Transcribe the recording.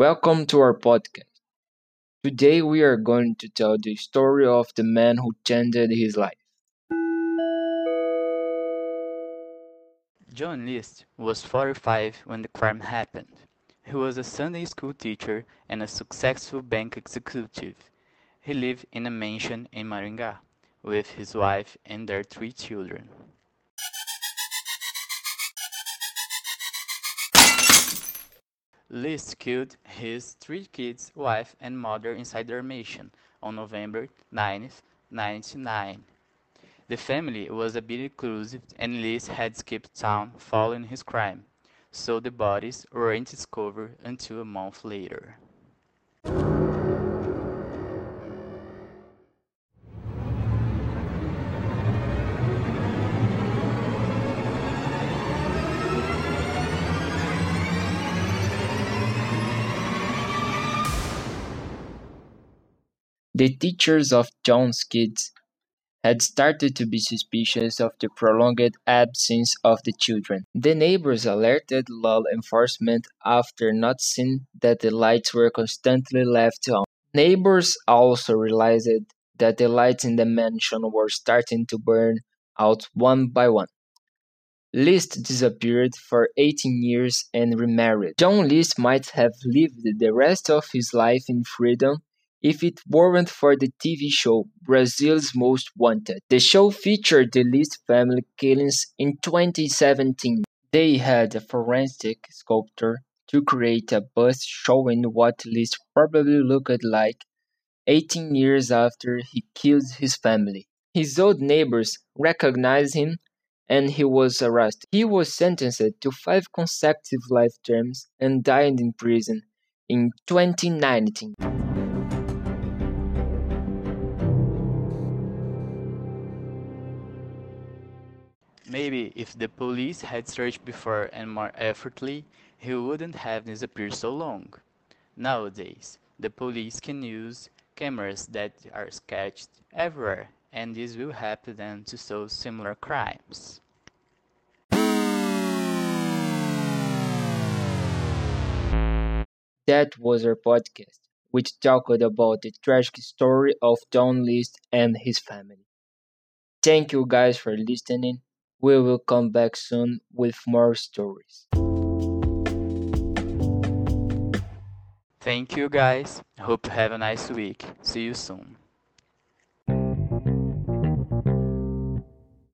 Welcome to our podcast. Today we are going to tell the story of the man who changed his life. John List was 45 when the crime happened. He was a Sunday school teacher and a successful bank executive. He lived in a mansion in Maringá with his wife and their three children. List killed his three kids, wife, and mother inside their mansion on November 9, 1999. The family was a bit inclusive and List had skipped town following his crime, so the bodies weren't discovered until a month later. The teachers of John's kids had started to be suspicious of the prolonged absence of the children. The neighbors alerted law enforcement after noticing that the lights were constantly left on. Neighbors also realized that the lights in the mansion were starting to burn out one by one. List disappeared for 18 years and remarried. John List might have lived the rest of his life in freedom if it weren't for the TV show Brazil's Most Wanted. The show featured the List family killings in 2017. They had a forensic sculptor to create a bust showing what List probably looked like 18 years after he killed his family. His old neighbors recognized him and he was arrested. He was sentenced to five consecutive life terms and died in prison in 2019. Maybe if the police had searched before and more effortly, he wouldn't have disappeared so long. Nowadays, the police can use cameras that are sketched everywhere, and this will help them to solve similar crimes. That was our podcast, which talked about the tragic story of John List and his family. Thank you guys for listening we will come back soon with more stories. Thank you guys. Hope you have a nice week. See you soon.